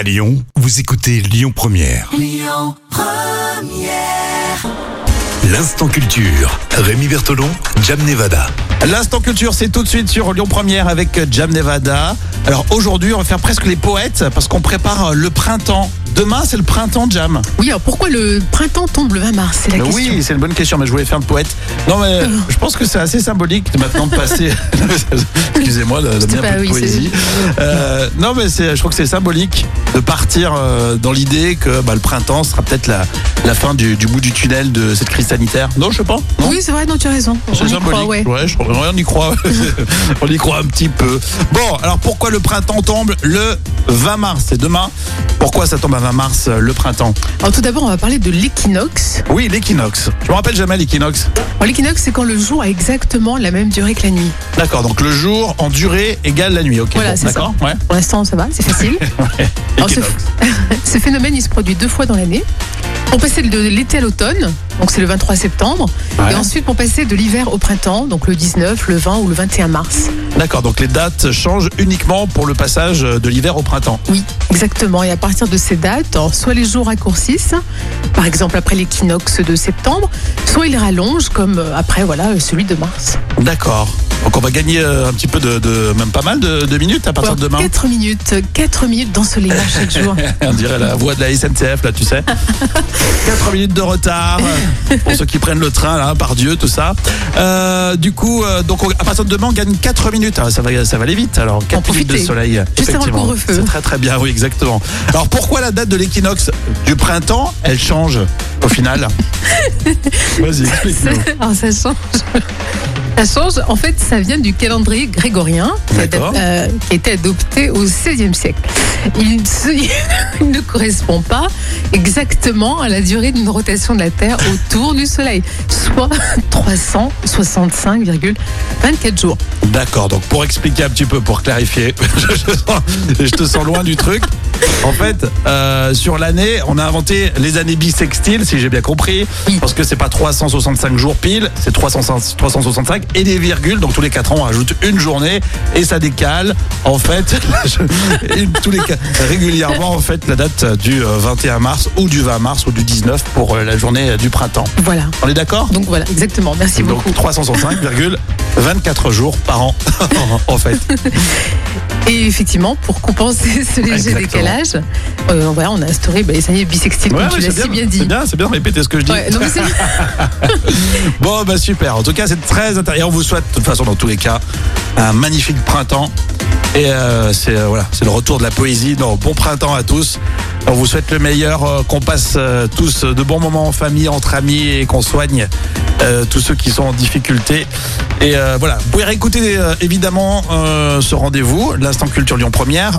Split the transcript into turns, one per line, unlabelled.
À Lyon, vous écoutez Lyon Première. L'instant culture. Rémi Bertolon, Jam Nevada.
L'instant culture, c'est tout de suite sur Lyon Première avec Jam Nevada. Alors aujourd'hui, on va faire presque les poètes parce qu'on prépare le printemps. Demain, c'est le printemps Jam.
Oui, alors pourquoi le printemps tombe le 20 mars? C'est la question.
Oui, c'est une bonne question, mais je voulais faire le poète. Non, mais je pense que c'est assez symbolique de maintenant de passer. Excusez-moi de, bien
pas-
peu de
oui,
poésie. Euh, non, mais c'est, je trouve que c'est symbolique de partir euh, dans l'idée que bah, le printemps sera peut-être la, la fin du, du bout du tunnel de cette crise sanitaire. Non, je sais pas. Non?
Oui, c'est vrai, non, tu as raison.
C'est symbolique.
croit, ouais.
je crois- ouais, on y croit. on y croit un petit peu. Bon, alors pourquoi le printemps tombe le 20 mars? C'est demain. Pourquoi ça tombe à 20 mars euh, le printemps
Alors tout d'abord, on va parler de l'équinoxe.
Oui, l'équinoxe. Je me rappelle jamais l'équinoxe.
L'équinoxe, c'est quand le jour a exactement la même durée que la nuit.
D'accord, donc le jour en durée égale la nuit. Ok,
Voilà,
bon,
c'est
d'accord. Ouais.
Pour l'instant, ça va, c'est facile. Alors, ce,
Équinoxe.
ce phénomène, il se produit deux fois dans l'année. Pour passer de l'été à l'automne, donc c'est le 23 septembre,
Ouais.
et ensuite pour passer de l'hiver au printemps, donc le 19, le 20 ou le 21 mars.
D'accord, donc les dates changent uniquement pour le passage de l'hiver au printemps.
Oui, exactement. Et à partir de ces dates, soit les jours raccourcissent, par exemple après l'équinoxe de septembre, soit ils rallongent comme euh, après voilà celui de mars.
D'accord. Donc on va gagner euh, un petit peu de, de- même pas mal de, de minutes à partir de demain.
4 minutes, 4 minutes d'ensoleillage chaque jour.
On dirait la voix de la SNCF, là, tu sais. 4 minutes de retard euh, pour ceux qui prennent le train, là, par Dieu, tout ça. Euh, du coup, euh, donc on- à partir de demain, on gagne 4 minutes. Ça, va, ça va aller vite, alors. 4 minutes de soleil.
Juste avant le.
C'est très très bien, oui, exactement. Alors pourquoi la date de l'équinoxe du printemps, elle change au final? Vas-y, explique-nous.
Ça change. Ça change. En fait, ça vient du calendrier grégorien qui euh, qui été adopté au XVIe siècle. Il, ne correspond pas exactement à la durée d'une rotation de la Terre autour du Soleil, soit 365,24 jours.
D'accord, donc pour expliquer un petit peu, pour clarifier, je, te sens- je te sens loin du truc. En fait, euh, sur l'année, on a inventé les années bissextiles, si j'ai bien compris, parce que c'est pas 365 jours pile, c'est 365 365 et des virgules, donc tous les 4 ans on rajoute une journée et ça décale en fait tous les régulièrement en fait la date du euh, 21 mars ou du 20 mars ou du 19 pour euh, la journée du printemps.
Voilà.
On est d'accord?
Donc voilà, exactement. Merci
donc
beaucoup.
365,24 jours par an, en fait.
Et effectivement, pour compenser ce léger
Exactement.
Euh, voilà, on a instauré bah, les années bissextiles, comme tu l'as si bien dit.
C'est bien, c'est bien de répéter ce que je dis.
Ouais, non,
Bon, bah super. En tout cas, c'est très intéressant. On vous souhaite, de toute façon, dans tous les cas, un magnifique printemps. Et euh, c'est euh, voilà, c'est le retour de la poésie. Non, bon printemps à tous. On vous souhaite le meilleur, euh, qu'on passe tous de bons moments en famille, entre amis et qu'on soigne tous ceux qui sont en difficulté. Et voilà, vous pouvez réécouter évidemment ce rendez-vous, l'instant culture Lyon Première.